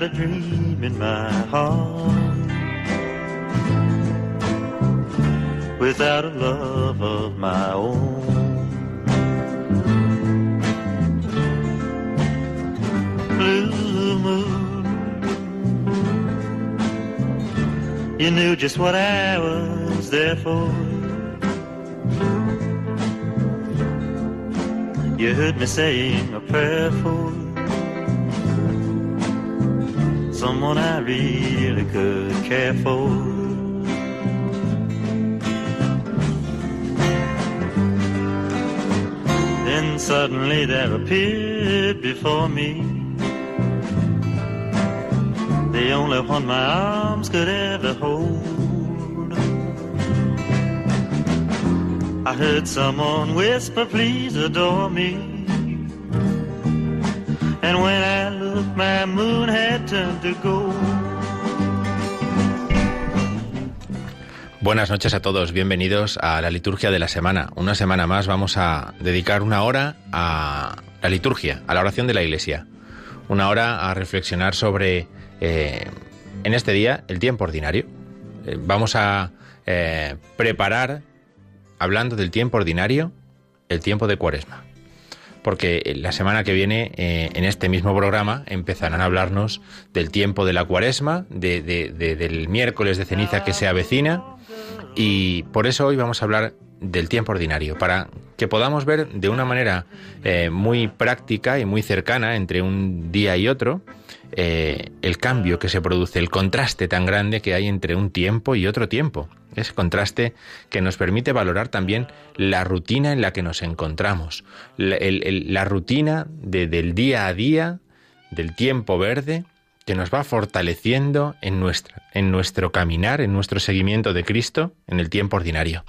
Without a dream in my heart, without a love of my own. Blue moon, you knew just what I was there for. You heard me saying a prayer for someone I really could care for. Then suddenly there appeared before me the only one my arms could ever hold. I heard someone whisper, please adore me. And when I Buenas noches a todos, bienvenidos a la liturgia de la semana. Una semana más vamos a dedicar una hora a la liturgia, a la oración de la iglesia. Una hora a reflexionar sobre, eh, en este día, el tiempo ordinario. Eh, vamos a eh, preparar, hablando del tiempo ordinario, el tiempo de cuaresma. Porque la semana que viene, eh, en este mismo programa, empezarán a hablarnos del tiempo de la cuaresma, de- de- de- del miércoles de ceniza que se avecina, y por eso hoy vamos a hablar del tiempo ordinario, para que podamos ver de una manera eh, muy práctica y muy cercana entre un día y otro eh, el cambio que se produce, el contraste tan grande que hay entre un tiempo y otro tiempo. Ese contraste que nos permite valorar también la rutina en la que nos encontramos, la, rutina de- del día a día, del tiempo verde, que nos va fortaleciendo en, nuestra, en nuestro caminar, en nuestro seguimiento de Cristo, en el tiempo ordinario.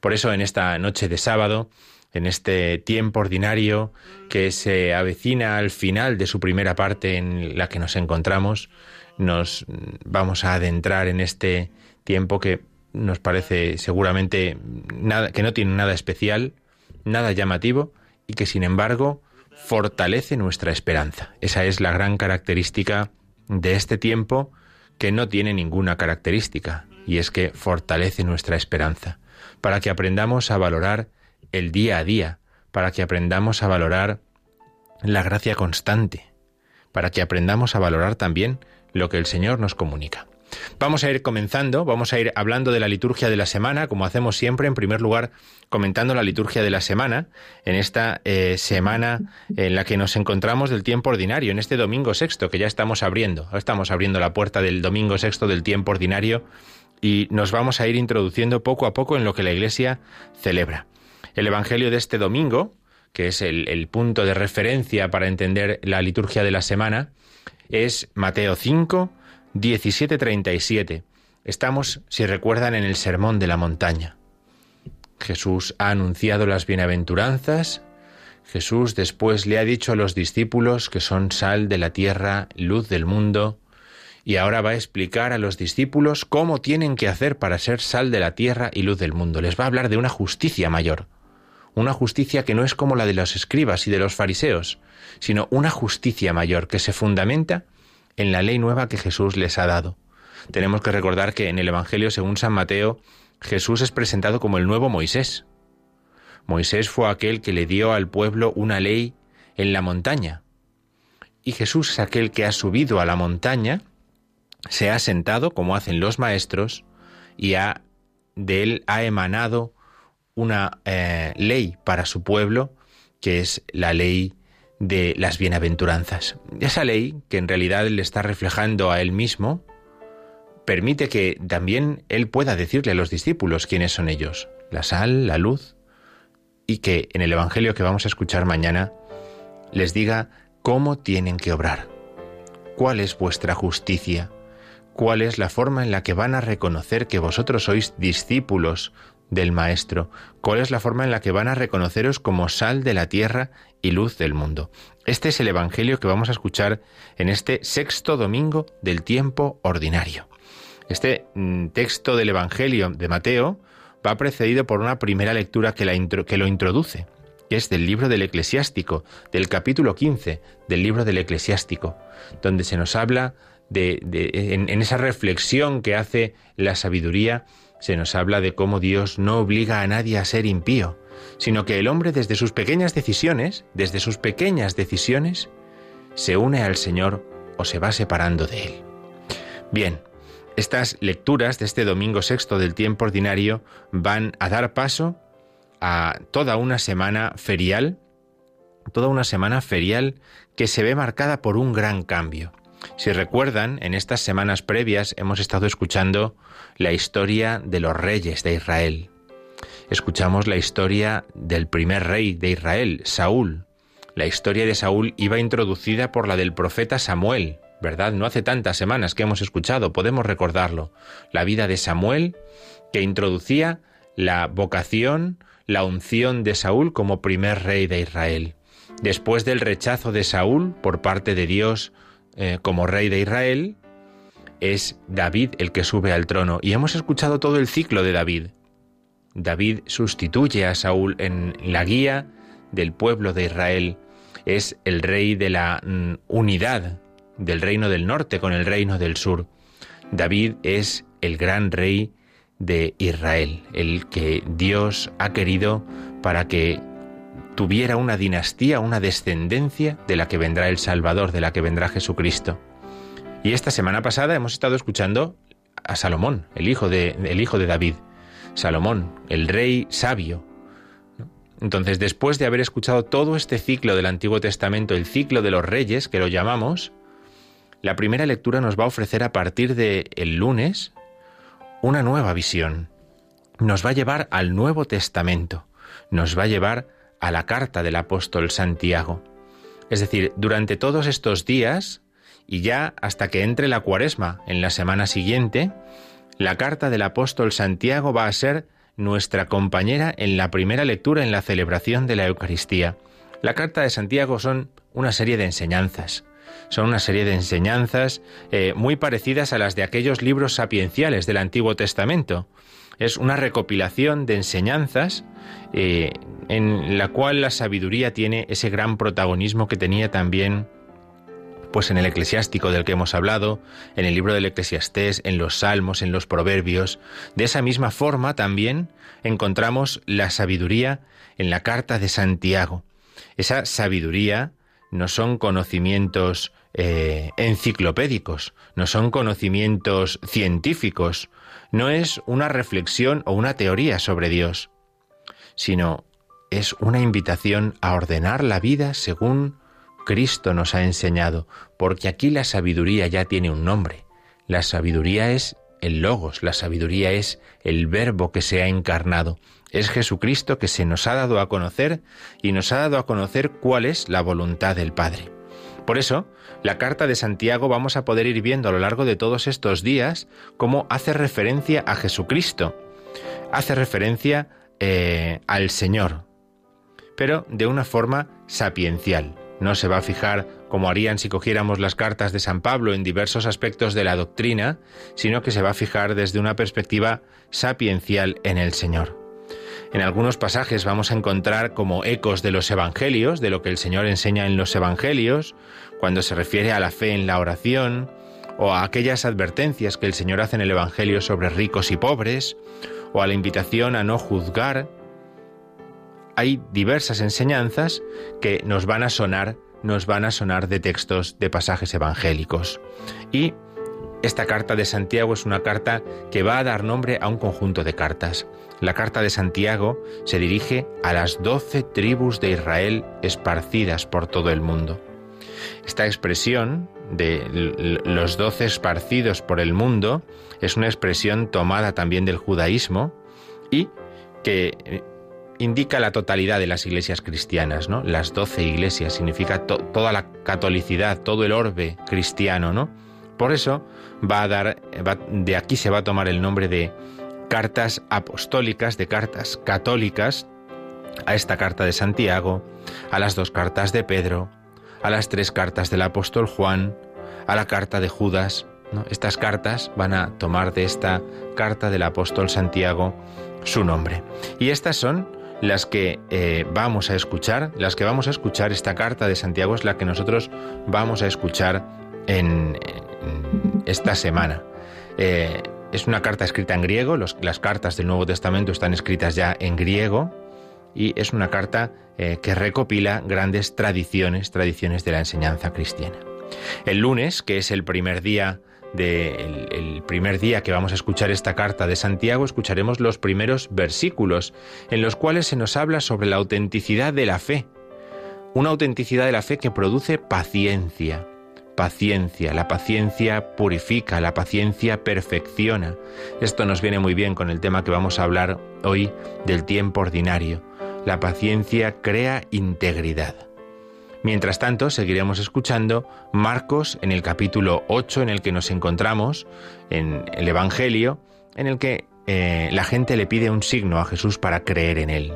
Por eso en esta noche de sábado, en este tiempo ordinario que se avecina al final de su primera parte en la que nos encontramos, nos vamos a adentrar en este tiempo que nos parece seguramente nada, que no tiene nada especial, nada llamativo y que sin embargo fortalece nuestra esperanza. Esa es la gran característica de este tiempo que no tiene ninguna característica y es que fortalece nuestra esperanza para que aprendamos a valorar el día a día, para que aprendamos a valorar la gracia constante, para que aprendamos a valorar también lo que el Señor nos comunica. Vamos a ir comenzando, vamos a ir hablando de la liturgia de la semana, como hacemos siempre, en primer lugar, comentando la liturgia de la semana, en esta eh, semana en la que nos encontramos del tiempo ordinario, en este domingo sexto que ya estamos abriendo. Estamos abriendo la puerta del domingo sexto del tiempo ordinario y nos vamos a ir introduciendo poco a poco en lo que la Iglesia celebra. El Evangelio de este domingo, que es el, punto de referencia para entender la liturgia de la semana, es Mateo 5, 17-37. Estamos, si recuerdan, en el Sermón de la Montaña. Jesús ha anunciado las bienaventuranzas. Jesús después le ha dicho a los discípulos que son sal de la tierra, luz del mundo, y ahora va a explicar a los discípulos cómo tienen que hacer para ser sal de la tierra y luz del mundo. Les va a hablar de una justicia mayor, una justicia que no es como la de los escribas y de los fariseos, sino una justicia mayor que se fundamenta en la ley nueva que Jesús les ha dado. Tenemos que recordar que en el Evangelio según San Mateo, Jesús es presentado como el nuevo Moisés. Moisés fue aquel que le dio al pueblo una ley en la montaña. Y Jesús es aquel que ha subido a la montaña, se ha sentado, como hacen los maestros, y ha, de él ha emanado una eh, ley para su pueblo, que es la ley de las bienaventuranzas. Esa ley, que en realidad le está reflejando a él mismo, permite que también él pueda decirle a los discípulos quiénes son ellos, la sal, la luz, y que en el Evangelio que vamos a escuchar mañana les diga cómo tienen que obrar. ¿Cuál es vuestra justicia? ¿Cuál es la forma en la que van a reconocer que vosotros sois discípulos del Maestro? ¿Cuál es la forma en la que van a reconoceros como sal de la tierra y luz del mundo? Este es el Evangelio que vamos a escuchar en este sexto domingo del tiempo ordinario. Este mm, texto del Evangelio de Mateo va precedido por una primera lectura que, lo introduce, que es del libro del eclesiástico, del capítulo 15 del libro del eclesiástico, donde se nos habla de, en, esa reflexión que hace la sabiduría, se nos habla de cómo Dios no obliga a nadie a ser impío, sino que el hombre desde sus pequeñas decisiones, desde sus pequeñas decisiones, se une al Señor o se va separando de Él. Bien, estas lecturas de este domingo sexto del tiempo ordinario van a dar paso a toda una semana ferial, toda una semana ferial que se ve marcada por un gran cambio. Si recuerdan, en estas semanas previas hemos estado escuchando la historia de los reyes de Israel. Escuchamos la historia del primer rey de Israel, Saúl. La historia de Saúl iba introducida por la del profeta Samuel, ¿verdad? No hace tantas semanas que hemos escuchado, podemos recordarlo. La vida de Samuel, que introducía la vocación, la unción de Saúl como primer rey de Israel. Después del rechazo de Saúl por parte de Dios eh, como rey de Israel, es David el que sube al trono. Y hemos escuchado todo el ciclo de David. David sustituye a Saúl en la guía del pueblo de Israel. Es el rey de la mm, unidad del reino del norte con el reino del sur. David es el gran rey de Israel, el que Dios ha querido para que tuviera una dinastía, una descendencia de la que vendrá el Salvador, de la que vendrá Jesucristo. Y esta semana pasada hemos estado escuchando a Salomón, el hijo de, el hijo de David. Salomón, el rey sabio. Entonces, después de haber escuchado todo este ciclo del Antiguo Testamento, el ciclo de los reyes, que lo llamamos, la primera lectura nos va a ofrecer a partir del el lunes una nueva visión. Nos va a llevar al Nuevo Testamento, nos va a llevar a la carta del apóstol Santiago. Es decir, durante todos estos días, y ya hasta que entre la cuaresma en la semana siguiente, la carta del apóstol Santiago va a ser nuestra compañera en la primera lectura en la celebración de la Eucaristía. La carta de Santiago son una serie de enseñanzas, son una serie de enseñanzas eh, muy parecidas a las de aquellos libros sapienciales del Antiguo Testamento. Es una recopilación de enseñanzas eh, en la cual la sabiduría tiene ese gran protagonismo que tenía también pues en el eclesiástico del que hemos hablado, en el libro del eclesiastés, en los salmos, en los proverbios. De esa misma forma también encontramos la sabiduría en la carta de Santiago. Esa sabiduría no son conocimientos eh, enciclopédicos, no son conocimientos científicos, no es una reflexión o una teoría sobre Dios, sino es una invitación a ordenar la vida según Cristo nos ha enseñado, porque aquí la sabiduría ya tiene un nombre. La sabiduría es el logos, la sabiduría es el verbo que se ha encarnado. Es Jesucristo que se nos ha dado a conocer y nos ha dado a conocer cuál es la voluntad del Padre. Por eso, la carta de Santiago vamos a poder ir viendo a lo largo de todos estos días cómo hace referencia a Jesucristo, hace referencia eh, al Señor, pero de una forma sapiencial. No se va a fijar como harían si cogiéramos las cartas de San Pablo en diversos aspectos de la doctrina, sino que se va a fijar desde una perspectiva sapiencial en el Señor. En algunos pasajes vamos a encontrar como ecos de los evangelios, de lo que el Señor enseña en los evangelios, cuando se refiere a la fe en la oración, o a aquellas advertencias que el Señor hace en el Evangelio sobre ricos y pobres, o a la invitación a no juzgar. Hay diversas enseñanzas que nos van a sonar, nos van a sonar de textos de pasajes evangélicos. Y esta carta de Santiago es una carta que va a dar nombre a un conjunto de cartas. La carta de Santiago se dirige a las doce tribus de Israel esparcidas por todo el mundo. Esta expresión de los doce esparcidos por el mundo es una expresión tomada también del judaísmo y que indica la totalidad de las iglesias cristianas, ¿no? Las doce iglesias significa toda la catolicidad, todo el orbe cristiano, ¿no? Por eso va a dar, de aquí se va a tomar el nombre de cartas apostólicas, de cartas católicas, a esta carta de Santiago, a las dos cartas de Pedro, a las tres cartas del apóstol Juan, a la carta de Judas. Estas cartas van a tomar de esta carta del apóstol Santiago su nombre. Y estas son las que eh, vamos a escuchar, las que vamos a escuchar, esta carta de Santiago es la que nosotros vamos a escuchar en, esta semana. Eh, es una carta escrita en griego, las cartas del Nuevo Testamento están escritas ya en griego y es una carta eh, que recopila grandes tradiciones, tradiciones de la enseñanza cristiana. El lunes, que es el primer día del primer día que vamos a escuchar esta carta de Santiago, escucharemos los primeros versículos en los cuales se nos habla sobre la autenticidad de la fe. Una autenticidad de la fe que produce paciencia. Paciencia, la paciencia purifica, la paciencia perfecciona. Esto nos viene muy bien con el tema que vamos a hablar hoy del tiempo ordinario. La paciencia crea integridad. Mientras tanto, seguiremos escuchando Marcos en el capítulo 8 en el que nos encontramos, en el Evangelio, en el que eh, la gente le pide un signo a Jesús para creer en él.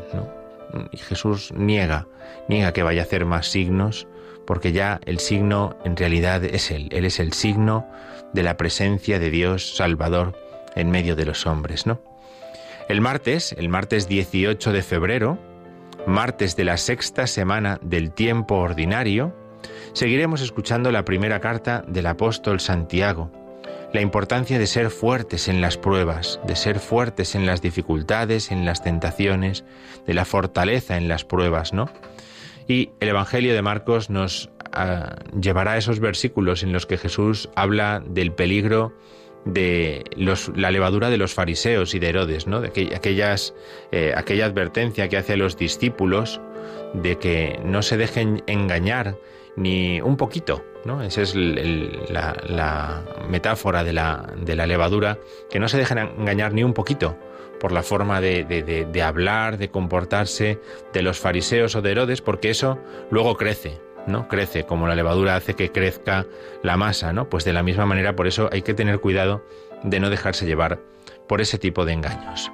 Y Jesús niega, niega que vaya a hacer más signos, porque ya el signo en realidad es Él. Él es el signo de la presencia de Dios Salvador en medio de los hombres, ¿no? El martes, el martes 18 de febrero, martes de la sexta semana del tiempo ordinario, seguiremos escuchando la primera carta del apóstol Santiago, la importancia de ser fuertes en las pruebas, de ser fuertes en las dificultades, en las tentaciones, de la fortaleza en las pruebas, ¿no? Y el Evangelio de Marcos nos ah, llevará a esos versículos en los que Jesús habla del peligro de la levadura de los fariseos y de Herodes, ¿no? de aquellas, eh, aquella advertencia que hace a los discípulos de que no se dejen engañar ni un poquito, ¿no? Esa es la, metáfora de la, de la levadura, que no se dejen engañar ni un poquito por la forma de, de, hablar, de comportarse de los fariseos o de Herodes, porque eso luego crece, ¿no? Crece, como la levadura hace que crezca la masa, ¿no? Pues de la misma manera, por eso hay que tener cuidado de no dejarse llevar por ese tipo de engaños.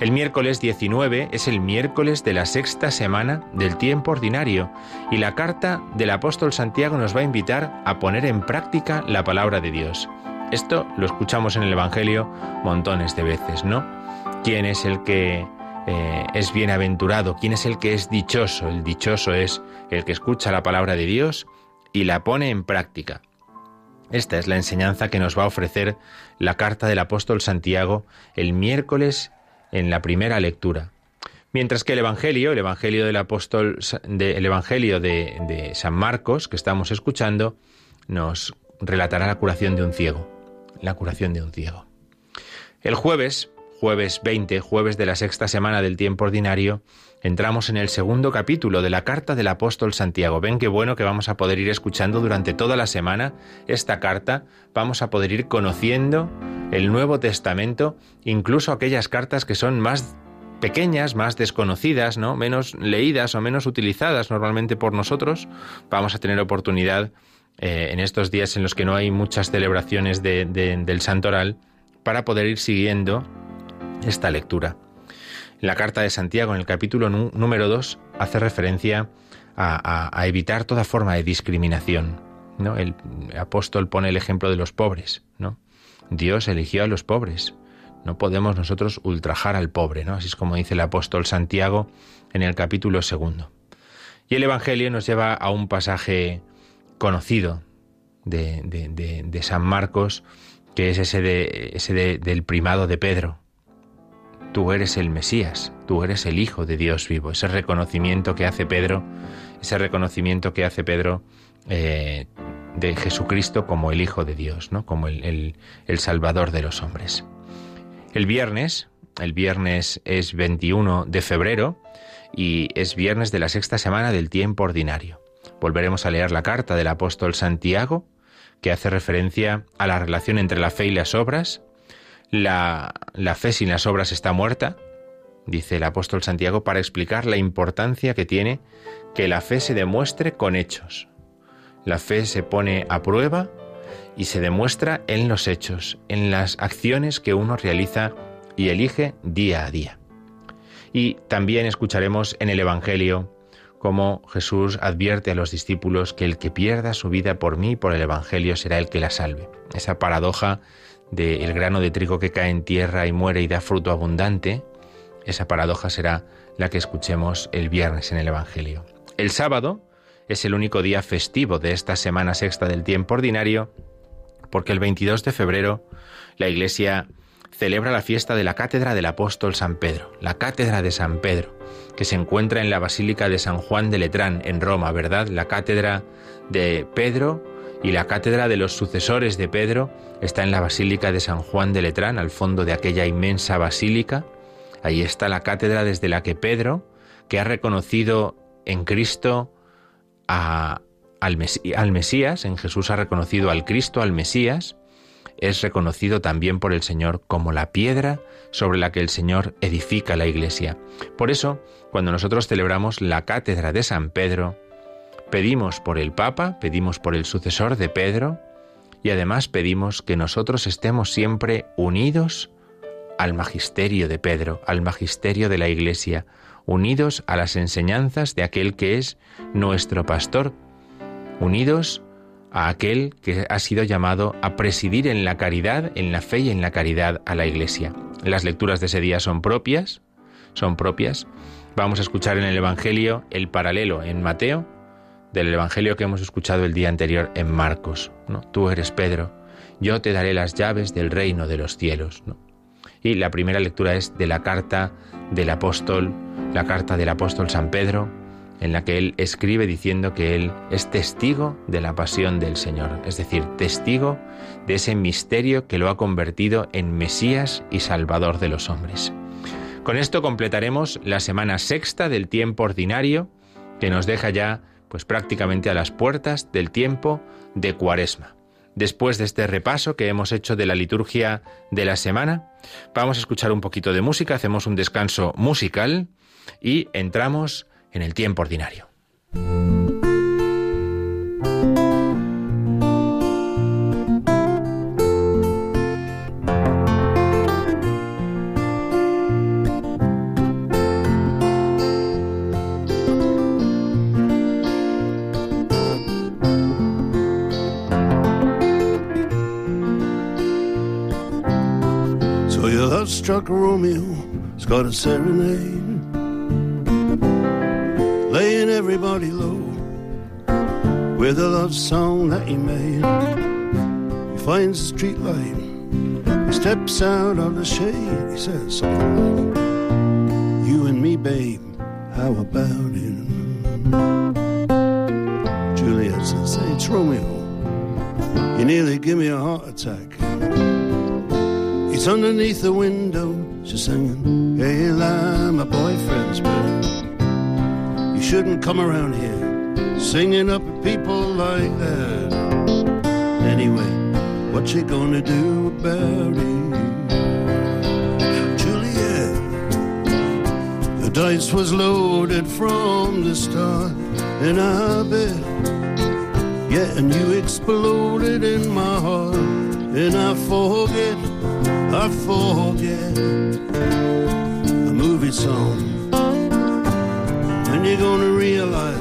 El miércoles 19 es el miércoles de la sexta semana del tiempo ordinario y la carta del apóstol Santiago nos va a invitar a poner en práctica la palabra de Dios. Esto lo escuchamos en el Evangelio montones de veces, ¿no? ¿Quién es el que eh, es bienaventurado? ¿Quién es el que es dichoso? El dichoso es el que escucha la palabra de Dios y la pone en práctica. Esta es la enseñanza que nos va a ofrecer la carta del apóstol Santiago el miércoles en la primera lectura. Mientras que el Evangelio, el Evangelio del apóstol, el Evangelio de, de San Marcos, que estamos escuchando, nos relatará la curación de un ciego. La curación de un ciego. El jueves jueves 20, jueves de la sexta semana del tiempo ordinario, entramos en el segundo capítulo de la carta del apóstol Santiago. Ven qué bueno que vamos a poder ir escuchando durante toda la semana esta carta, vamos a poder ir conociendo el Nuevo Testamento, incluso aquellas cartas que son más pequeñas, más desconocidas, ¿no? menos leídas o menos utilizadas normalmente por nosotros, vamos a tener oportunidad eh, en estos días en los que no hay muchas celebraciones del santoral para poder ir siguiendo esta lectura. La carta de Santiago, en el capítulo número 2, hace referencia a, evitar toda forma de discriminación. ¿no? El apóstol pone el ejemplo de los pobres. ¿no? Dios eligió a los pobres. No podemos nosotros ultrajar al pobre, ¿no? Así es como dice el apóstol Santiago en el capítulo segundo. Y el Evangelio nos lleva a un pasaje conocido de, San Marcos, que es ese, de, ese del primado de Pedro, tú eres el Mesías, tú eres el Hijo de Dios vivo. Ese reconocimiento que hace Pedro, ese reconocimiento que hace Pedro eh, de Jesucristo como el Hijo de Dios, ¿no? como el, el Salvador de los hombres. El viernes, el viernes es 21 de febrero y es viernes de la sexta semana del tiempo ordinario. Volveremos a leer la carta del apóstol Santiago, que hace referencia a la relación entre la fe y las obras, la, fe sin las obras está muerta, dice el apóstol Santiago, para explicar la importancia que tiene que la fe se demuestre con hechos. La fe se pone a prueba y se demuestra en los hechos, en las acciones que uno realiza y elige día a día. Y también escucharemos en el Evangelio cómo Jesús advierte a los discípulos que el que pierda su vida por mí, por el Evangelio, será el que la salve. Esa paradoja del grano de trigo que cae en tierra y muere y da fruto abundante, esa paradoja será la que escuchemos el viernes en el Evangelio. El sábado es el único día festivo de esta semana sexta del tiempo ordinario, porque el 22 de febrero la Iglesia celebra la fiesta de la Cátedra del Apóstol San Pedro, la Cátedra de San Pedro, que se encuentra en la Basílica de San Juan de Letrán, en Roma, ¿verdad? La Cátedra de Pedro y la Cátedra de los sucesores de Pedro está en la Basílica de San Juan de Letrán, al fondo de aquella inmensa basílica. Ahí está la cátedra desde la que Pedro, que ha reconocido en Cristo al, al Mesías, en Jesús ha reconocido al Cristo, al Mesías, es reconocido también por el Señor como la piedra sobre la que el Señor edifica la iglesia. Por eso, cuando nosotros celebramos la cátedra de San Pedro, pedimos por el Papa, pedimos por el sucesor de Pedro y además pedimos que nosotros estemos siempre unidos al magisterio de Pedro, al magisterio de la iglesia, unidos a las enseñanzas de aquel que es nuestro pastor, unidos a aquel que ha sido llamado a presidir en la caridad, en la fe y en la caridad a la Iglesia. Las lecturas de ese día son propias, son propias. Vamos a escuchar en el Evangelio el paralelo en Mateo del Evangelio que hemos escuchado el día anterior en Marcos. ¿no? Tú eres Pedro, yo te daré las llaves del reino de los cielos. Y la primera lectura es de la carta del apóstol, la carta del apóstol San Pedro en la que él escribe diciendo que él es testigo de la pasión del Señor, es decir, testigo de ese misterio que lo ha convertido en Mesías y Salvador de los hombres. Con esto completaremos la semana sexta del tiempo ordinario, que nos deja ya pues prácticamente a las puertas del tiempo de Cuaresma. Después de este repaso que hemos hecho de la liturgia de la semana, vamos a escuchar un poquito de música, hacemos un descanso musical y entramos en el tiempo ordinario. Love struck Romeo, it's got a serenade. laying everybody low with a love song that he made. He finds the street light, he steps out of the shade. He says something like, You and me, babe, how about it? Juliet says, Hey, it's Romeo. You nearly give me a heart attack. He's underneath the window, she's singing, Hey, I'm my boyfriend's back You shouldn't come around here singing up at people like that. Anyway, what you gonna do about it? Juliet, the dice was loaded from the start, and I bet, yeah, and you exploded in my heart, and I forget, I forget a movie song When you're gonna realize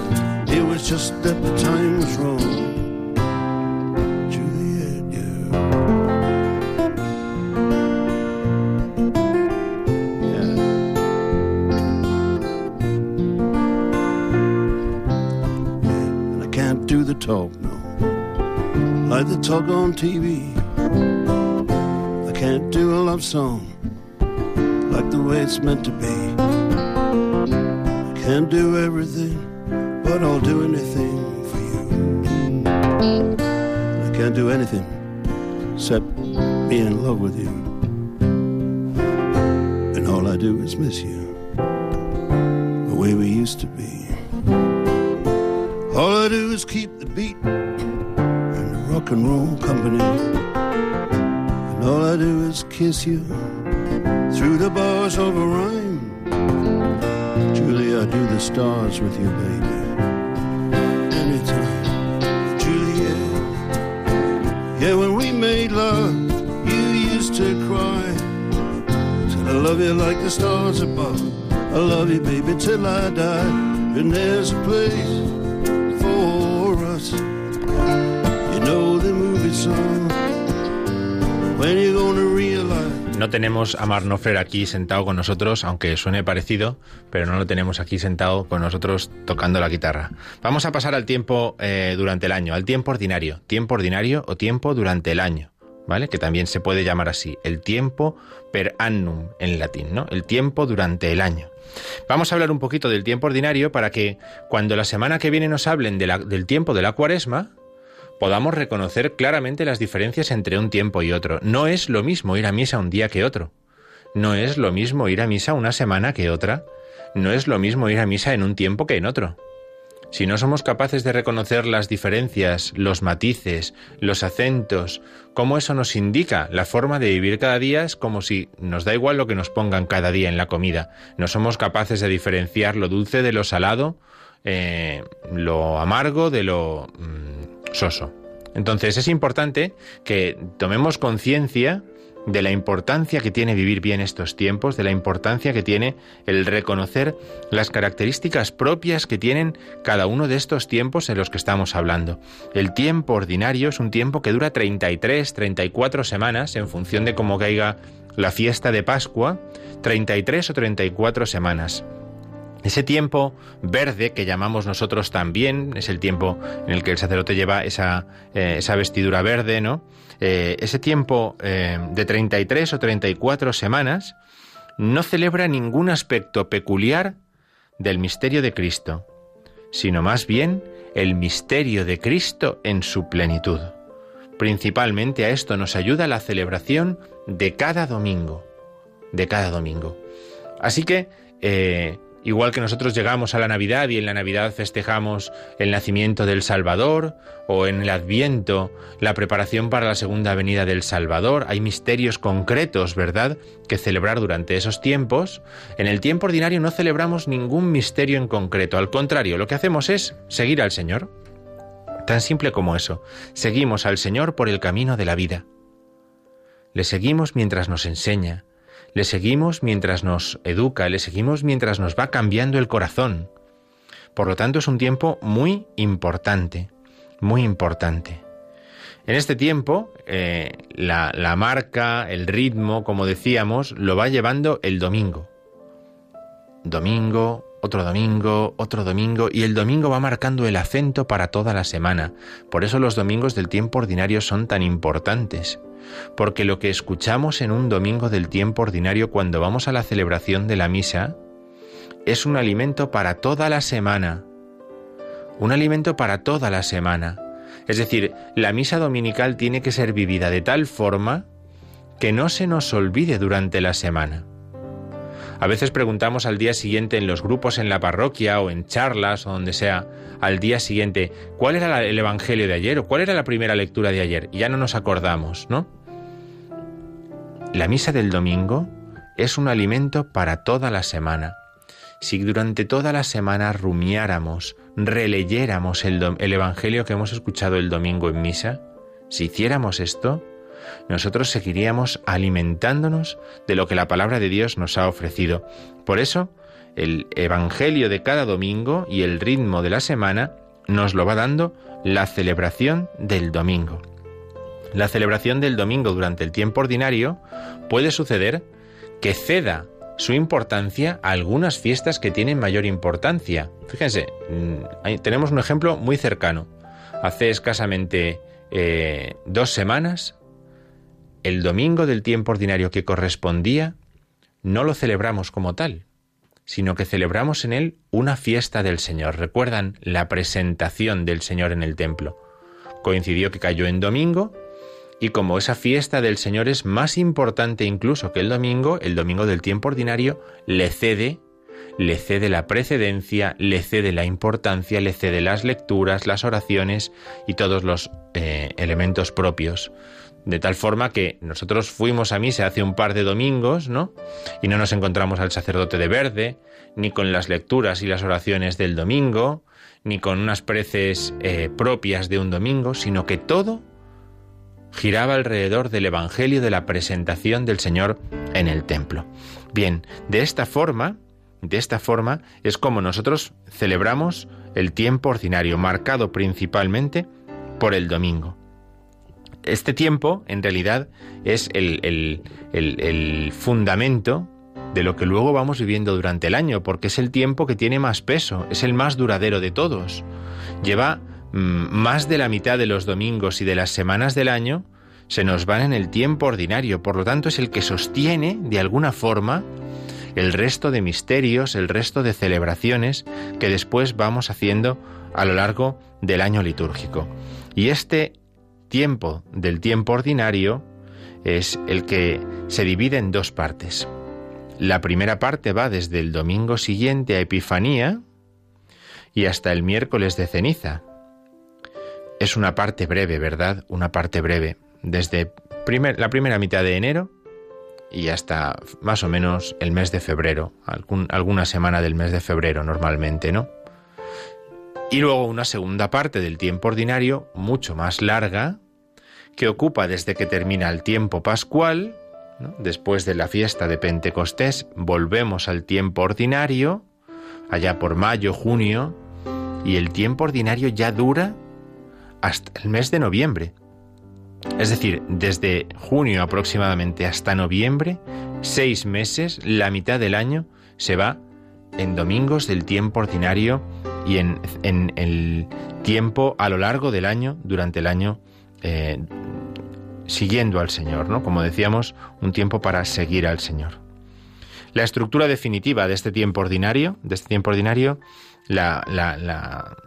it was just that the time was wrong. Juliet, yeah. Yeah. Yeah, and I can't do the talk, no. Like the talk on TV. Song like the way it's meant to be. I can't do everything, but I'll do anything for you. I can't do anything except be in love with you. And all I do is miss you, the way we used to be. All I do is keep the beat and the rock and roll company. Kiss you through the bars of a rhyme Julie, I do the stars with you, baby. Anytime, Juliet. Yeah, when we made love, you used to cry. Said I love you like the stars above. I love you, baby, till I die. And there's a place for us. You know the movie song. When you gonna realize? No tenemos a Mark Knopfler aquí sentado con nosotros, aunque suene parecido, pero no lo tenemos aquí sentado con nosotros tocando la guitarra. Vamos a pasar al tiempo eh, durante el año, al tiempo ordinario, tiempo ordinario o tiempo durante el año, ¿vale? Que también se puede llamar así, el tiempo per annum en latín, ¿no? El tiempo durante el año. Vamos a hablar un poquito del tiempo ordinario para que cuando la semana que viene nos hablen del tiempo de la cuaresma, podamos reconocer claramente las diferencias entre un tiempo y otro. No es lo mismo ir a misa un día que otro. No es lo mismo ir a misa una semana que otra. No es lo mismo ir a misa en un tiempo que en otro. Si no somos capaces de reconocer las diferencias, los matices, los acentos, cómo eso nos indica la forma de vivir cada día, es como si nos da igual lo que nos pongan cada día en la comida. No somos capaces de diferenciar lo dulce de lo salado, eh, lo amargo de lo mm, soso. Entonces es importante que tomemos conciencia de la importancia que tiene vivir bien estos tiempos, de la importancia que tiene el reconocer las características propias que tienen cada uno de estos tiempos en los que estamos hablando. El tiempo ordinario es un tiempo que dura 33, 34 semanas en función de cómo caiga la fiesta de Pascua, 33 o 34 semanas. Ese tiempo verde que llamamos nosotros también, es el tiempo en el que el sacerdote lleva esa, eh, esa vestidura verde, ¿no? Eh, ese tiempo eh, de 33 o 34 semanas no celebra ningún aspecto peculiar del misterio de Cristo, sino más bien el misterio de Cristo en su plenitud. Principalmente a esto nos ayuda la celebración de cada domingo, de cada domingo. Así que, eh, igual que nosotros llegamos a la Navidad y en la Navidad festejamos el nacimiento del Salvador, o en el Adviento la preparación para la segunda venida del Salvador, hay misterios concretos, ¿verdad?, que celebrar durante esos tiempos. En el tiempo ordinario no celebramos ningún misterio en concreto, al contrario, lo que hacemos es seguir al Señor. Tan simple como eso, seguimos al Señor por el camino de la vida. Le seguimos mientras nos enseña, le seguimos mientras nos educa, le seguimos mientras nos va cambiando el corazón. Por lo tanto, es un tiempo muy importante, muy importante. En este tiempo, eh, la, la marca, el ritmo, como decíamos, lo va llevando el domingo. Domingo, otro domingo, otro domingo, y el domingo va marcando el acento para toda la semana. Por eso los domingos del tiempo ordinario son tan importantes porque lo que escuchamos en un domingo del tiempo ordinario cuando vamos a la celebración de la misa es un alimento para toda la semana. Un alimento para toda la semana. Es decir, la misa dominical tiene que ser vivida de tal forma que no se nos olvide durante la semana. A veces preguntamos al día siguiente en los grupos en la parroquia o en charlas o donde sea, al día siguiente, ¿cuál era el Evangelio de ayer o cuál era la primera lectura de ayer? Y ya no nos acordamos, ¿no? La misa del domingo es un alimento para toda la semana. Si durante toda la semana rumiáramos, releyéramos el, el, Evangelio que hemos escuchado el domingo en misa, si hiciéramos esto, nosotros seguiríamos alimentándonos de lo que la palabra de Dios nos ha ofrecido. Por eso, el Evangelio de cada domingo y el ritmo de la semana nos lo va dando la celebración del domingo. La celebración del domingo durante el tiempo ordinario puede suceder que ceda su importancia a algunas fiestas que tienen mayor importancia. Fíjense, tenemos un ejemplo muy cercano. Hace escasamente eh, dos semanas, el domingo del tiempo ordinario que correspondía, no lo celebramos como tal, sino que celebramos en él una fiesta del Señor. Recuerdan la presentación del Señor en el templo. Coincidió que cayó en domingo y como esa fiesta del Señor es más importante incluso que el domingo, el domingo del tiempo ordinario le cede, le cede la precedencia, le cede la importancia, le cede las lecturas, las oraciones y todos los eh, elementos propios De tal forma que nosotros fuimos a misa hace un par de domingos, ¿no? Y no nos encontramos al sacerdote de verde, ni con las lecturas y las oraciones del domingo, ni con unas preces eh, propias de un domingo, sino que todo giraba alrededor del Evangelio de la presentación del Señor en el templo. Bien, de esta forma, de esta forma es como nosotros celebramos el tiempo ordinario, marcado principalmente por el domingo. Este tiempo, en realidad, es el, fundamento de lo que luego vamos viviendo durante el año, porque es el tiempo que tiene más peso, es el más duradero de todos. Lleva mm, más de la mitad de los domingos y de las semanas del año se nos van en el tiempo ordinario, por lo tanto es el que sostiene, de alguna forma, el resto de misterios, el resto de celebraciones que después vamos haciendo a lo largo del año litúrgico. Y este tiempo del tiempo ordinario es el que se divide en dos partes. La primera parte va desde el domingo siguiente a Epifanía y hasta el miércoles de ceniza. Es una parte breve, ¿verdad? Una parte breve. Desde la primera mitad de enero y hasta más o menos el mes de febrero, alguna semana del mes de febrero normalmente, ¿no? Y luego una segunda parte del tiempo ordinario, mucho más larga, que ocupa desde que termina el tiempo pascual Después de la fiesta de Pentecostés volvemos al tiempo ordinario, allá por mayo, junio, y el tiempo ordinario ya dura hasta el mes de noviembre. Es decir, desde junio aproximadamente hasta noviembre, seis meses, la mitad del año, se va en domingos del tiempo ordinario y en, el tiempo a lo largo del año, durante el año eh, siguiendo al Señor, ¿no? Como decíamos, un tiempo para seguir al Señor. La estructura definitiva de este tiempo ordinario, de este tiempo ordinario, la, la,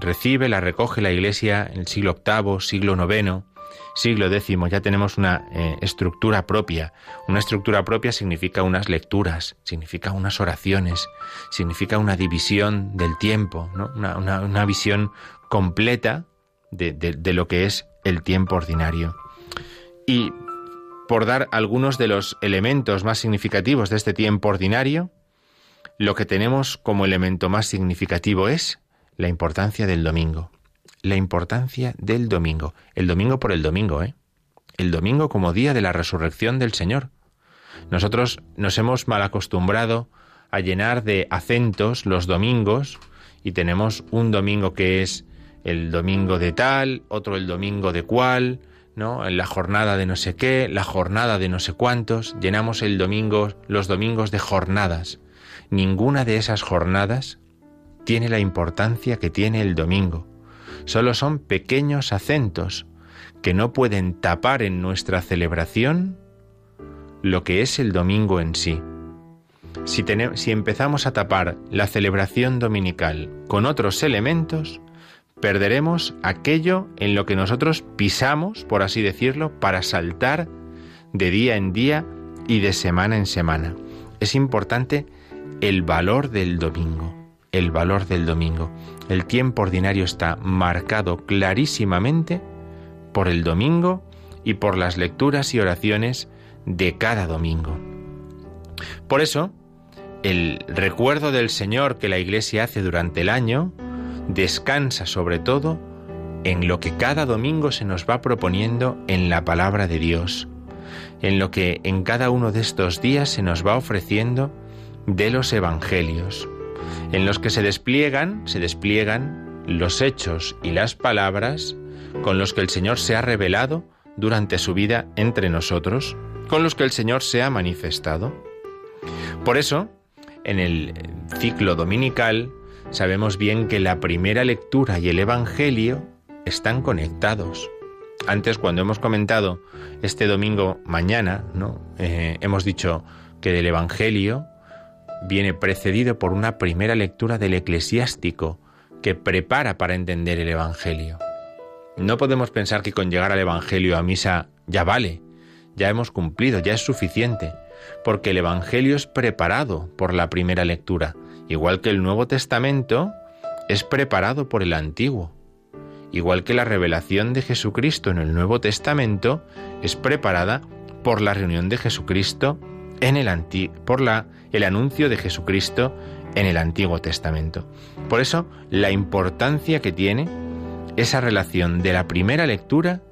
recibe, la recoge la Iglesia en el siglo VIII, siglo IX, siglo X. Ya tenemos una eh, estructura propia. Una estructura propia significa unas lecturas, significa unas oraciones, significa una división del tiempo, una, visión completa de lo que es el tiempo ordinario. Y por dar algunos de los elementos más significativos de este tiempo ordinario, lo que tenemos como elemento más significativo es la importancia del domingo. La importancia del domingo. El domingo por el domingo, ¿eh? El domingo como día de la resurrección del Señor. Nosotros nos hemos mal acostumbrado a llenar de acentos los domingos y tenemos un domingo que es el domingo de tal, otro el domingo de cual, ¿no? En la jornada de no sé qué, la jornada de no sé cuántos, llenamos el domingo, los domingos de jornadas. Ninguna de esas jornadas tiene la importancia que tiene el domingo. Solo son pequeños acentos que no pueden tapar en nuestra celebración lo que es el domingo en sí. Si, si empezamos a tapar la celebración dominical con otros elementos, perderemos aquello en lo que nosotros pisamos, por así decirlo, para saltar de día en día y de semana en semana. Es importante el valor del domingo, el valor del domingo. El tiempo ordinario está marcado clarísimamente por el domingo y por las lecturas y oraciones de cada domingo. Por eso, el recuerdo del Señor que la Iglesia hace durante el año, descansa sobre todo en lo que cada domingo se nos va proponiendo en la palabra de Dios, en lo que en cada uno de estos días se nos va ofreciendo de los evangelios, en los que se despliegan, se despliegan los hechos y las palabras con los que el Señor se ha revelado durante su vida entre nosotros, con los que el Señor se ha manifestado. Por eso, en el ciclo dominical sabemos bien que la primera lectura y el Evangelio están conectados. Antes, cuando hemos comentado este domingo mañana, ¿no? Eh, hemos dicho que el Evangelio viene precedido por una primera lectura del eclesiástico que prepara para entender el Evangelio. No podemos pensar que con llegar al Evangelio a misa ya vale, ya hemos cumplido, ya es suficiente, porque el Evangelio es preparado por la primera lectura igual que el Nuevo Testamento es preparado por el Antiguo. igual que la revelación de Jesucristo en el Nuevo Testamento es preparada por la reunión de Jesucristo en el por la, el anuncio de Jesucristo en el Antiguo Testamento. Por eso, la importancia que tiene esa relación de la primera lectura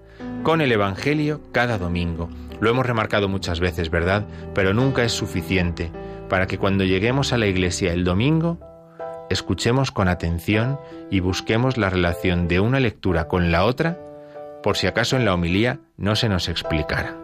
con el Evangelio cada domingo. Lo hemos remarcado muchas veces, ¿verdad? Pero nunca es suficiente para que cuando lleguemos a la iglesia el domingo, escuchemos con atención y busquemos la relación de una lectura con la otra, por si acaso en la homilía no se nos explicara.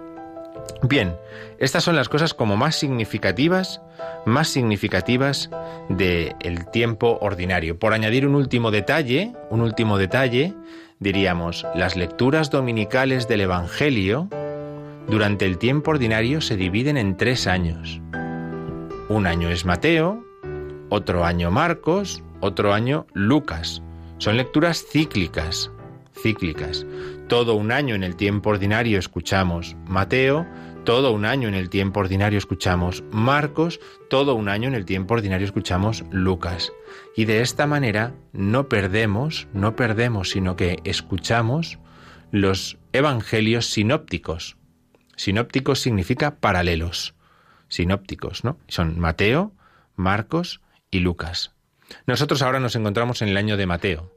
Bien, estas son las cosas como más significativas, más significativas del tiempo ordinario. Por añadir un último detalle, un último detalle, diríamos, las lecturas dominicales del Evangelio durante el tiempo ordinario se dividen en tres años. Un año es Mateo, otro año Marcos, otro año Lucas. Son lecturas cíclicas, cíclicas. Todo un año en el tiempo ordinario escuchamos Mateo, todo un año en el tiempo ordinario escuchamos Marcos, todo un año en el tiempo ordinario escuchamos Lucas. Y de esta manera no perdemos, no perdemos, sino que escuchamos los evangelios sinópticos. Sinópticos significa paralelos. Sinópticos, ¿no? Son Mateo, Marcos y Lucas. Nosotros ahora nos encontramos en el año de Mateo.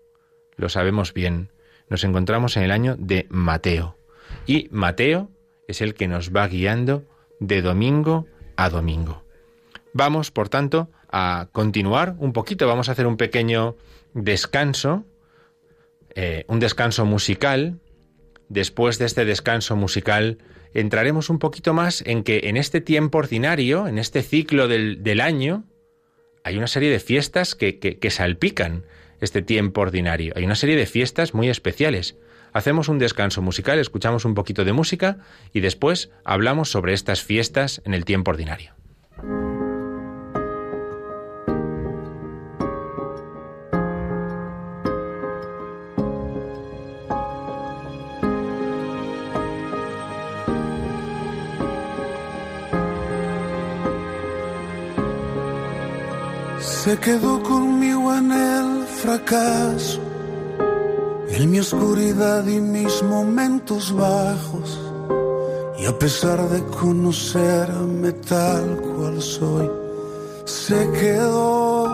Lo sabemos bien. Nos encontramos en el año de Mateo. Y Mateo es el que nos va guiando de domingo a domingo. Vamos, por tanto, a continuar un poquito, vamos a hacer un pequeño descanso, eh, un descanso musical. Después de este descanso musical, entraremos un poquito más en que en este tiempo ordinario, en este ciclo del, año, hay una serie de fiestas que, que salpican este tiempo ordinario. Hay una serie de fiestas muy especiales. Hacemos un descanso musical, escuchamos un poquito de música y después hablamos sobre estas fiestas en el tiempo ordinario. Se quedó conmigo en el fracaso en mi oscuridad y mis momentos bajos. Y a pesar de conocerme tal cual soy, se quedó.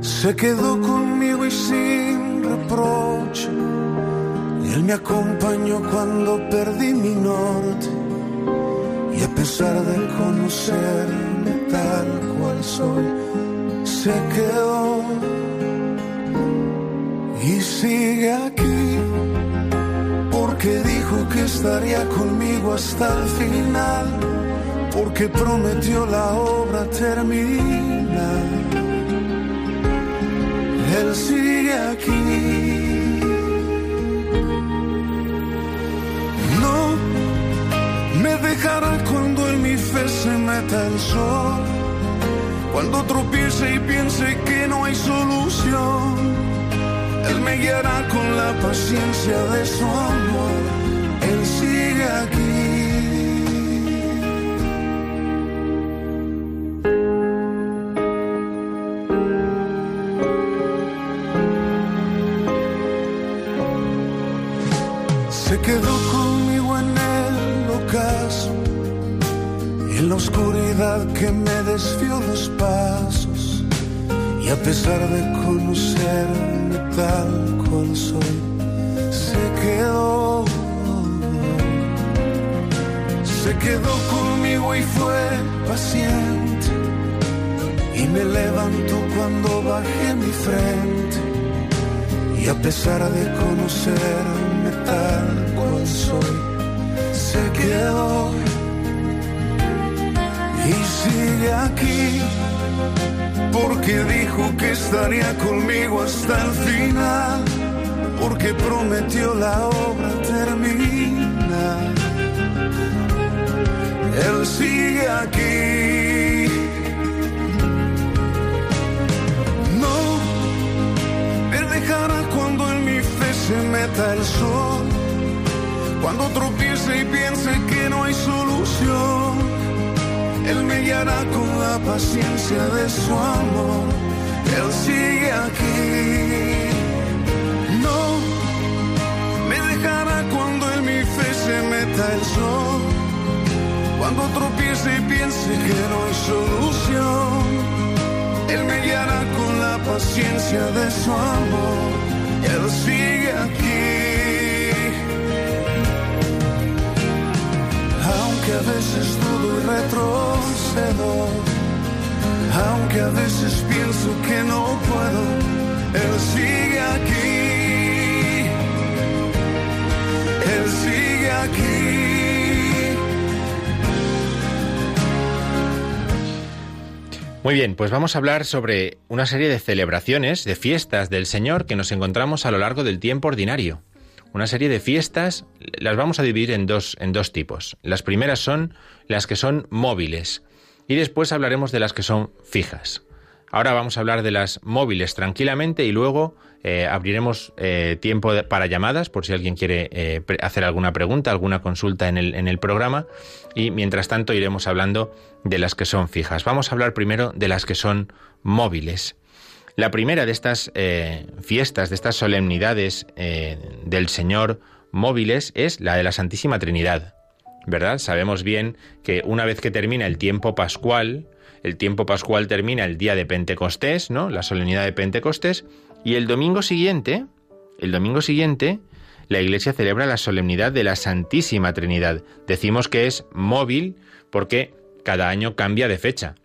Se quedó conmigo y sin reproche. Y él me acompañó cuando perdí mi norte. Y a pesar de conocerme tal cual soy, se quedó y sigue aquí, porque dijo que estaría conmigo hasta el final, porque prometió la obra terminar. Él sigue aquí. Me dejará cuando en mi fe se meta el sol, cuando tropiece y piense que no hay solución él me guiará con la paciencia de su amor. Él sigue aquí. Pesar de conocer tal cual soy, se quedó. Se quedó conmigo y fue paciente. Y me levantó cuando bajé mi frente. Y a pesar de conocerme tal cual soy, se quedó. Y sigue aquí porque dijo que estaría conmigo hasta el final, porque prometió la obra terminar. Él sigue aquí. No me dejará cuando en mi fe se meta el sol, cuando tropiece y piense que no hay solución él me guiará con la paciencia de su amor. Él sigue aquí. No me dejará cuando en mi fe se meta el sol. Cuando tropiece y piense que no hay solución. Él me guiará con la paciencia de su amor. Él sigue aquí. Aunque a veces dudo y retrocedo, aunque a veces pienso que no puedo, Él sigue aquí. Él sigue aquí. Muy bien, pues vamos a hablar sobre una serie de celebraciones, de fiestas del Señor que nos encontramos a lo largo del tiempo ordinario. Una serie de fiestas las vamos a dividir en dos, en dos tipos. Las primeras son las que son móviles y después hablaremos de las que son fijas. Ahora vamos a hablar de las móviles tranquilamente y luego eh, abriremos eh, tiempo para llamadas por si alguien quiere eh, hacer alguna pregunta, alguna consulta en el, en el programa y mientras tanto iremos hablando de las que son fijas. Vamos a hablar primero de las que son móviles. La primera de estas fiestas, de estas solemnidades del Señor móviles es la de la Santísima Trinidad. ¿Verdad? Sabemos bien que una vez que termina el tiempo pascual, el tiempo pascual termina el día de Pentecostés, ¿no? La solemnidad de Pentecostés, y el domingo siguiente, el domingo siguiente, la Iglesia celebra la solemnidad de la Santísima Trinidad. Decimos que es móvil porque cada año cambia de fecha.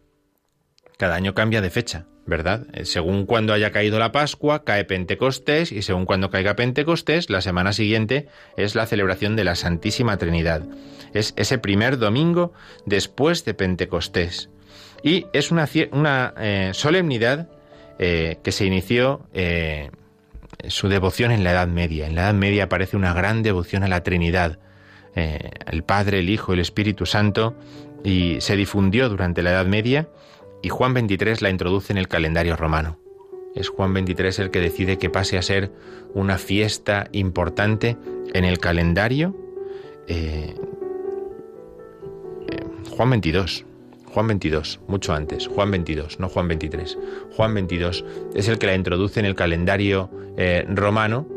Cada año cambia de fecha, ¿verdad? Eh, según cuando haya caído la Pascua, cae Pentecostés y según cuando caiga Pentecostés, la semana siguiente es la celebración de la Santísima Trinidad. Es ese primer domingo después de Pentecostés. Y es una, eh, solemnidad eh, que se inició su devoción en la Edad Media. En la Edad Media aparece una gran devoción a la Trinidad, el Padre, el Hijo, el Espíritu Santo, y se difundió durante la Edad Media y Juan XXIII la introduce en el calendario romano. Es Juan XXIII el que decide que pase a ser una fiesta importante en el calendario. Juan XXII, Juan 22, mucho antes, Juan 22, no Juan 23. Juan 22 es el que la introduce en el calendario eh, romano,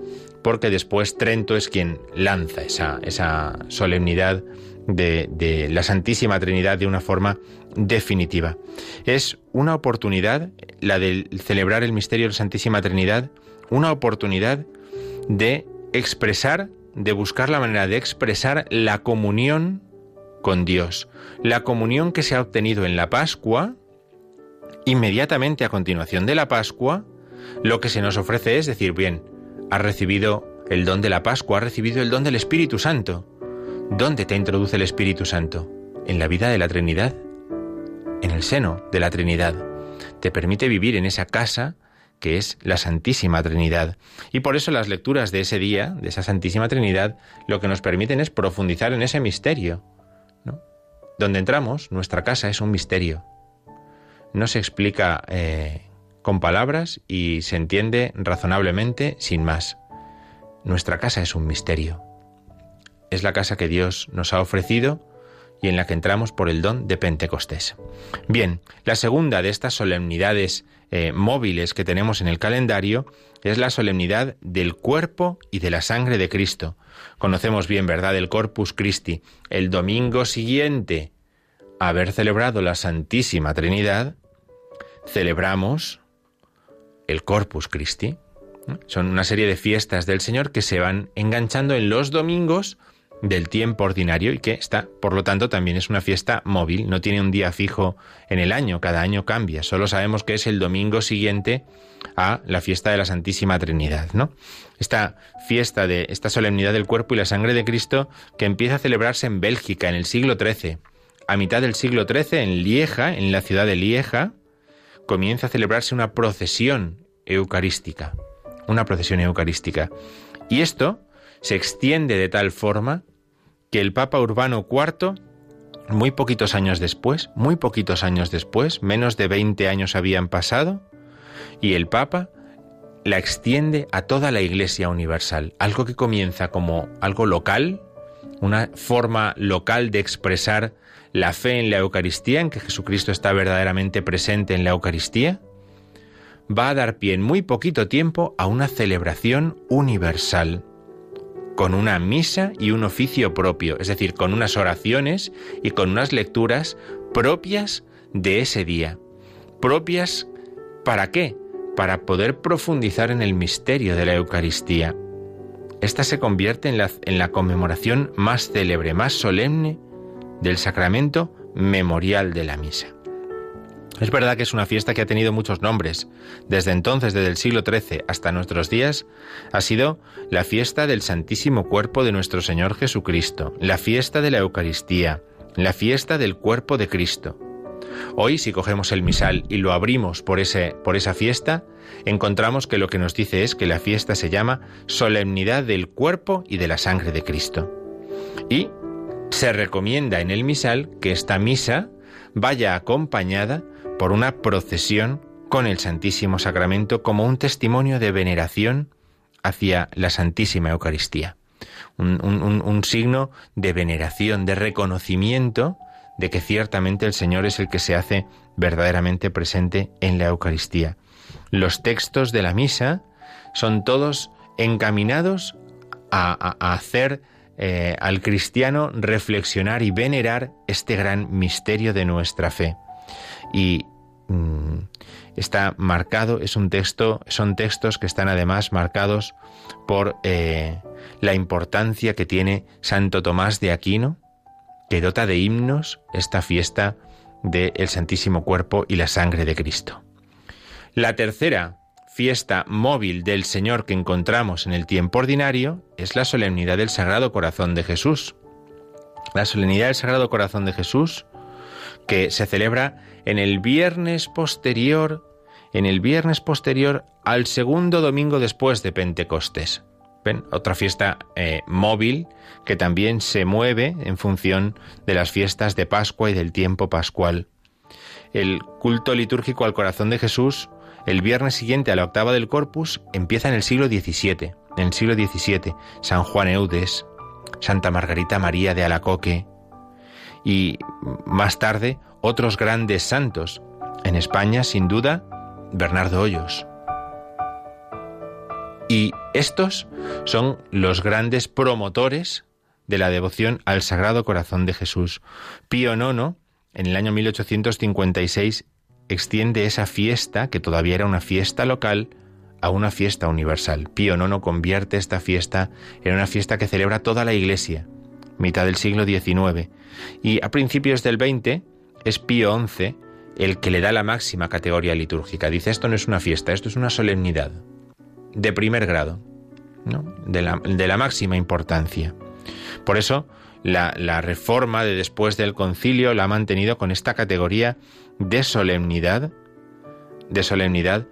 porque después Trento es quien lanza esa, esa solemnidad de, la Santísima Trinidad de una forma definitiva. Es una oportunidad, la de celebrar el misterio de la Santísima Trinidad, una oportunidad de expresar, de buscar la manera de expresar la comunión con Dios. La comunión que se ha obtenido en la Pascua, inmediatamente a continuación de la Pascua, lo que se nos ofrece es decir, bien, has recibido el don de la Pascua, has recibido el don del Espíritu Santo. ¿Dónde te introduce el Espíritu Santo? En la vida de la Trinidad, en el seno de la Trinidad. Te permite vivir en esa casa que es la Santísima Trinidad. Y por eso las lecturas de ese día, de esa Santísima Trinidad, lo que nos permiten es profundizar en ese misterio, donde entramos, nuestra casa es un misterio. No se explica eh, con palabras y se entiende razonablemente sin más. Nuestra casa es un misterio. Es la casa que Dios nos ha ofrecido y en la que entramos por el don de Pentecostés. Bien, la segunda de estas solemnidades eh, móviles que tenemos en el calendario es la solemnidad del cuerpo y de la sangre de Cristo. Conocemos bien, ¿verdad?, el Corpus Christi. El domingo siguiente a haber celebrado la Santísima Trinidad, celebramos el Corpus Christi. Son una serie de fiestas del Señor que se van enganchando en los domingos del tiempo ordinario y que está, por lo tanto, también es una fiesta móvil, no tiene un día fijo en el año, cada año cambia, solo sabemos que es el domingo siguiente a la fiesta de la Santísima Trinidad, ¿no? Esta fiesta de esta solemnidad del cuerpo y la sangre de Cristo que empieza a celebrarse en Bélgica en el siglo XIII. A mitad del siglo XIII, en Lieja, en la ciudad de Lieja, comienza a celebrarse una procesión eucarística, una procesión eucarística. Y esto se extiende de tal forma que el Papa Urbano IV, muy poquitos años después, muy poquitos años después, menos de 20 años habían pasado, y el Papa la extiende a toda la Iglesia Universal, algo que comienza como algo local, una forma local de expresar la fe en la Eucaristía, en que Jesucristo está verdaderamente presente en la Eucaristía, va a dar pie en muy poquito tiempo a una celebración universal con una misa y un oficio propio, es decir, con unas oraciones y con unas lecturas propias de ese día. Propias ¿para qué? Para poder profundizar en el misterio de la Eucaristía. Esta se convierte en la, en la conmemoración más célebre, más solemne del sacramento memorial de la misa. Es verdad que es una fiesta que ha tenido muchos nombres. Desde entonces, desde el siglo XIII hasta nuestros días, ha sido la fiesta del Santísimo Cuerpo de nuestro Señor Jesucristo, la fiesta de la Eucaristía, la fiesta del Cuerpo de Cristo. Hoy, si cogemos el misal y lo abrimos por, ese, por esa fiesta, encontramos que lo que nos dice es que la fiesta se llama Solemnidad del Cuerpo y de la Sangre de Cristo. Y se recomienda en el misal que esta misa vaya acompañada por una procesión con el Santísimo Sacramento como un testimonio de veneración hacia la Santísima Eucaristía. Un, signo de veneración, de reconocimiento de que ciertamente el Señor es el que se hace verdaderamente presente en la Eucaristía. Los textos de la misa son todos encaminados a, hacer eh, al cristiano reflexionar y venerar este gran misterio de nuestra fe y mm, está marcado, es un texto, son textos que están además marcados por eh, la importancia que tiene Santo Tomás de Aquino, que dota de himnos esta fiesta del Santísimo Cuerpo y la Sangre de Cristo. La tercera fiesta móvil del Señor que encontramos en el tiempo ordinario es la solemnidad del Sagrado Corazón de Jesús. La solemnidad del Sagrado Corazón de Jesús, que se celebra en el viernes posterior, en el viernes posterior al segundo domingo después de Pentecostés. ¿Ven? Otra fiesta eh, móvil que también se mueve en función de las fiestas de Pascua y del tiempo pascual. El culto litúrgico al corazón de Jesús, el viernes siguiente a la octava del Corpus, empieza en el siglo XVII. En el siglo XVII, San Juan Eudes, Santa Margarita María de Alacoque, y más tarde otros grandes santos. En España, sin duda, Bernardo Hoyos. Y estos son los grandes promotores de la devoción al Sagrado Corazón de Jesús. Pío IX, en el año 1856, extiende esa fiesta, que todavía era una fiesta local, a una fiesta universal. Pío IX convierte esta fiesta en una fiesta que celebra toda la Iglesia, mitad del siglo XIX. Y a principios del XX, es Pío XI el que le da la máxima categoría litúrgica. Dice, esto no es una fiesta, esto es una solemnidad de primer grado, de, la, máxima importancia. Por eso, la, la, reforma de después del concilio la ha mantenido con esta categoría de solemnidad, de solemnidad,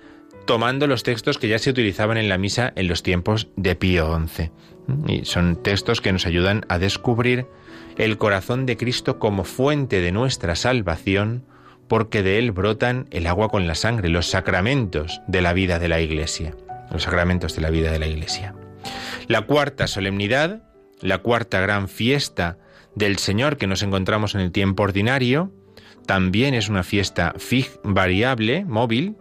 tomando los textos que ya se utilizaban en la misa en los tiempos de Pío XI. Y son textos que nos ayudan a descubrir el corazón de Cristo como fuente de nuestra salvación, porque de él brotan el agua con la sangre, los sacramentos de la vida de la Iglesia, los sacramentos de la vida de la Iglesia. La cuarta solemnidad, la cuarta gran fiesta del Señor que nos encontramos en el tiempo ordinario, también es una fiesta fij, variable, móvil,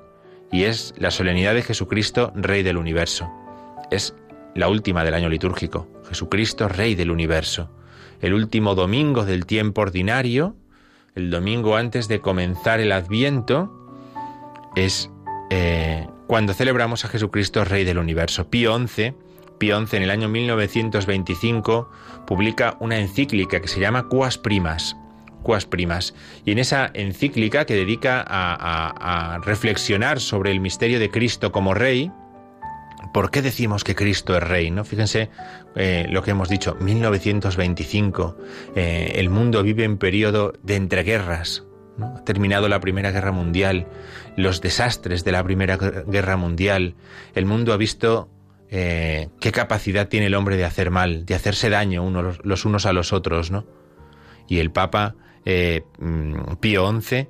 y es la solemnidad de Jesucristo, Rey del universo. Es la última del año litúrgico, Jesucristo, Rey del universo el último domingo del tiempo ordinario, el domingo antes de comenzar el Adviento, es eh, cuando celebramos a Jesucristo Rey del Universo. Pío XI, Pío XI en el año 1925 publica una encíclica que se llama Cuas Primas. Cuas Primas. Y en esa encíclica que dedica a reflexionar sobre el misterio de Cristo como Rey, ¿Por qué decimos que Cristo es Rey? ¿no? Fíjense eh, lo que hemos dicho, 1925, eh, el mundo vive en periodo de entreguerras, ha terminado la Primera Guerra Mundial, los desastres de la Primera Guerra Mundial, el mundo ha visto eh, qué capacidad tiene el hombre de hacer mal, de hacerse daño unos, los unos a los otros, ¿no? Y el Papa mm, Pío XI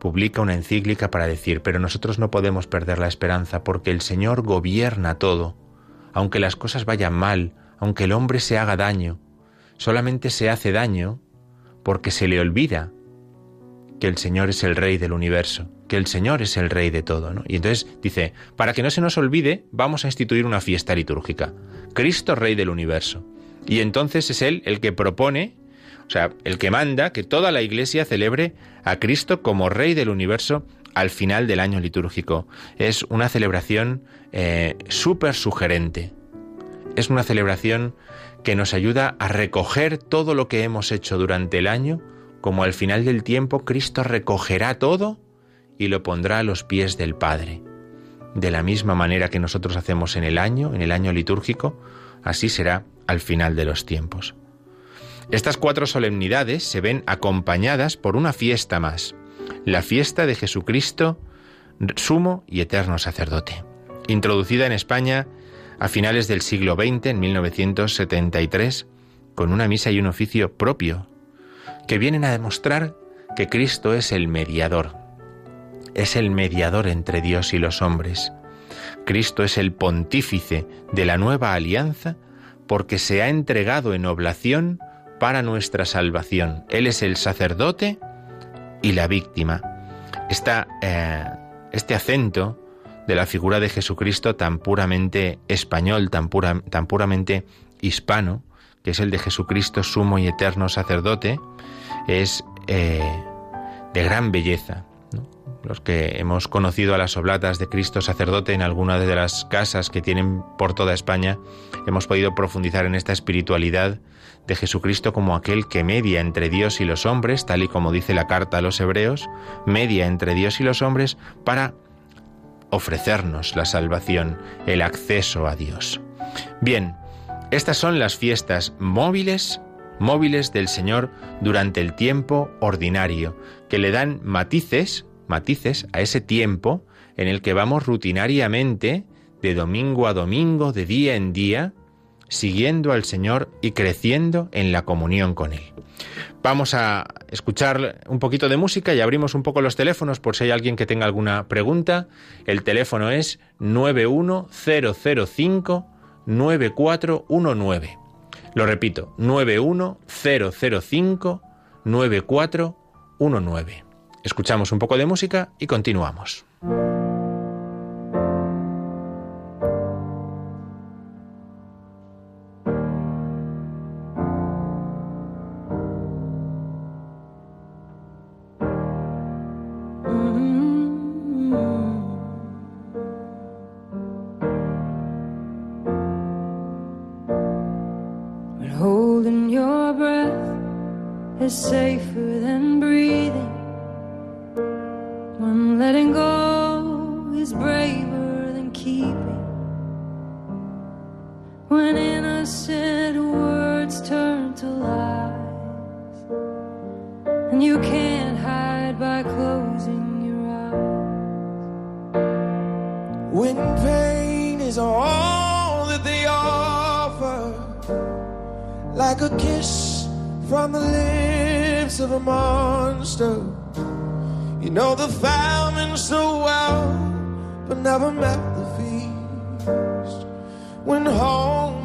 publica una encíclica para decir, pero nosotros no podemos perder la esperanza porque el Señor gobierna todo, aunque las cosas vayan mal, aunque el hombre se haga daño, solamente se hace daño porque se le olvida que el Señor es el Rey del universo, que el Señor es el Rey de todo. Y entonces dice, para que no se nos olvide, vamos a instituir una fiesta litúrgica. Cristo Rey del universo. Y entonces es Él el que propone, o sea, el que manda que toda la Iglesia celebre a Cristo como Rey del universo al final del año litúrgico. Es una celebración eh, súper sugerente. Es una celebración que nos ayuda a recoger todo lo que hemos hecho durante el año, como al final del tiempo Cristo recogerá todo y lo pondrá a los pies del Padre. De la misma manera que nosotros hacemos en el año, en el año litúrgico, así será al final de los tiempos. Estas cuatro solemnidades se ven acompañadas por una fiesta más, la fiesta de Jesucristo, sumo y eterno sacerdote, introducida en España a finales del siglo XX, en 1973, con una misa y un oficio propio, que vienen a demostrar que Cristo es el mediador, es el mediador entre Dios y los hombres. Cristo es el pontífice de la nueva alianza porque se ha entregado en oblación para nuestra salvación. Él es el sacerdote y la víctima. Eh, este acento de la figura de Jesucristo tan puramente español, tan, tan puramente hispano, que es el de Jesucristo sumo y eterno sacerdote, es eh, de gran belleza. Los que hemos conocido a las oblatas de Cristo sacerdote en alguna de las casas que tienen por toda España, hemos podido profundizar en esta espiritualidad de Jesucristo como aquel que media entre Dios y los hombres, tal y como dice la carta a los hebreos, media entre Dios y los hombres para ofrecernos la salvación, el acceso a Dios. Bien, estas son las fiestas móviles, móviles del Señor durante el tiempo ordinario, que le dan matices, matices a ese tiempo en el que vamos rutinariamente, de domingo a domingo, de día en día, siguiendo al Señor y creciendo en la comunión con Él. Vamos a escuchar un poquito de música y abrimos un poco los teléfonos por si hay alguien que tenga alguna pregunta. El teléfono es 91005 9419. Lo repito, 91005 9419. Escuchamos un poco de música y continuamos. said words turn to lies, and you can't hide by closing your eyes. When pain is all that they offer, like a kiss from the lips of a monster, you know the famine so well, but never met the feast. When home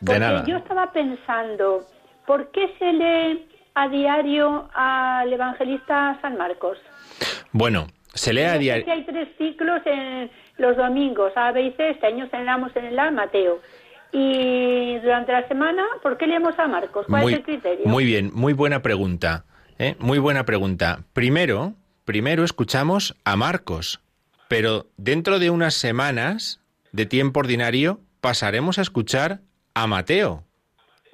de nada. Yo estaba pensando, ¿por qué se lee a diario al evangelista San Marcos? Bueno, se lee a diario. hay tres ciclos en los domingos, A, B y. Este año celebramos en el A Mateo. Y durante la semana, ¿por qué leemos a Marcos? ¿Cuál muy, es el criterio? Muy bien, muy buena pregunta. ¿eh? Muy buena pregunta. Primero, primero escuchamos a Marcos, pero dentro de unas semanas de tiempo ordinario pasaremos a escuchar a Mateo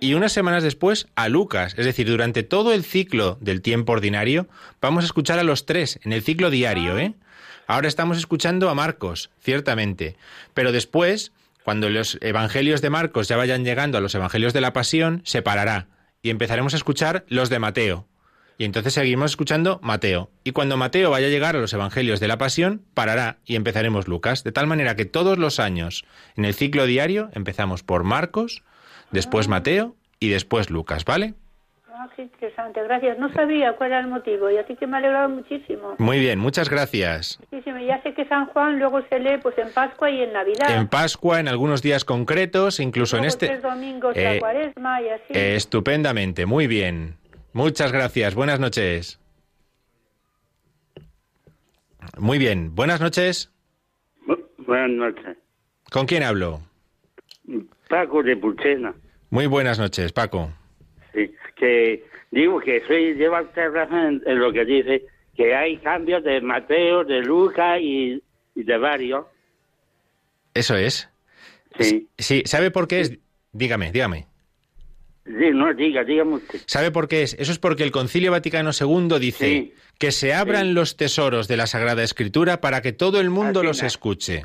y unas semanas después a Lucas. Es decir, durante todo el ciclo del tiempo ordinario vamos a escuchar a los tres en el ciclo diario. ¿eh? Ahora estamos escuchando a Marcos, ciertamente, pero después, cuando los evangelios de Marcos ya vayan llegando a los evangelios de la Pasión, se parará y empezaremos a escuchar los de Mateo. Y entonces seguimos escuchando Mateo. Y cuando Mateo vaya a llegar a los Evangelios de la Pasión, parará y empezaremos Lucas. De tal manera que todos los años, en el ciclo diario, empezamos por Marcos, después Mateo y después Lucas, ¿vale? Ah, qué interesante, gracias. No sabía cuál era el motivo y así que me ha alegrado muchísimo. Muy bien, muchas gracias. Muchísimo. Ya sé que San Juan luego se lee pues en Pascua y en Navidad. En Pascua, en algunos días concretos, incluso en Luego este... tres domingos Eh, la cuaresma y así. Eh, estupendamente, muy bien. Muchas gracias, buenas noches. Muy bien, buenas noches. Bu- Buenas noches. ¿Con quién hablo? Paco de Pulchena. Muy buenas noches, Paco. Sí, que digo que soy, lleva usted razón en, en lo que dice, que hay cambios de Mateo, de Lucas y, y de varios. Eso es. Sí. Sí, ¿sabe por qué es? Dígame, dígame. Sí, no, diga, dígame usted. ¿Sabe por qué es? Eso es porque el Concilio Vaticano II dice Sí. que se abran Sí. los tesoros de la Sagrada Escritura para que todo el mundo Así los es. escuche.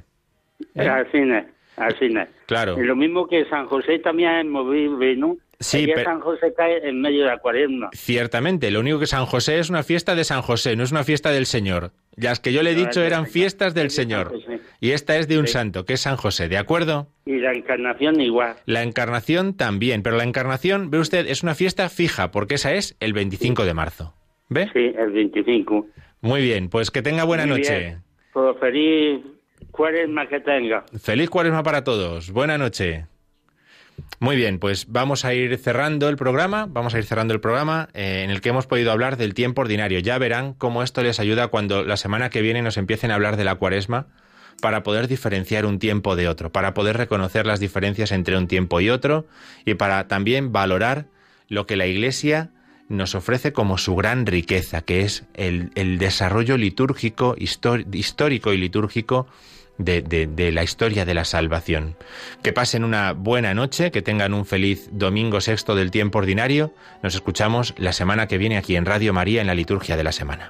¿Eh? Así es, así es. Claro. Y lo mismo que San José también es movible, ¿no? Sí, pero- San José cae en medio de la cuaresma. Ciertamente, lo único que San José es una fiesta de San José, no es una fiesta del Señor. Las que yo le he dicho eran fiestas del Señor. Y esta es de un Sí. santo, que es San José, ¿de acuerdo? Y la encarnación igual. La encarnación también, pero la encarnación, ve usted, es una fiesta fija, porque esa es el 25 de marzo. ¿Ve? Sí, el 25. Muy bien, pues que tenga buena Muy noche. bien. Pues feliz cuaresma que tenga. Feliz cuaresma para todos. Buena noche. Muy bien, pues vamos a ir cerrando el programa, vamos a ir cerrando el programa eh, en el que hemos podido hablar del tiempo ordinario. Ya verán cómo esto les ayuda cuando la semana que viene nos empiecen a hablar de la cuaresma para poder diferenciar un tiempo de otro, para poder reconocer las diferencias entre un tiempo y otro y para también valorar lo que la Iglesia nos ofrece como su gran riqueza, que es el, el desarrollo litúrgico, histórico y litúrgico de, la historia de la salvación. Que pasen una buena noche, que tengan un feliz domingo sexto del tiempo ordinario. Nos escuchamos la semana que viene aquí en Radio María en la liturgia de la semana.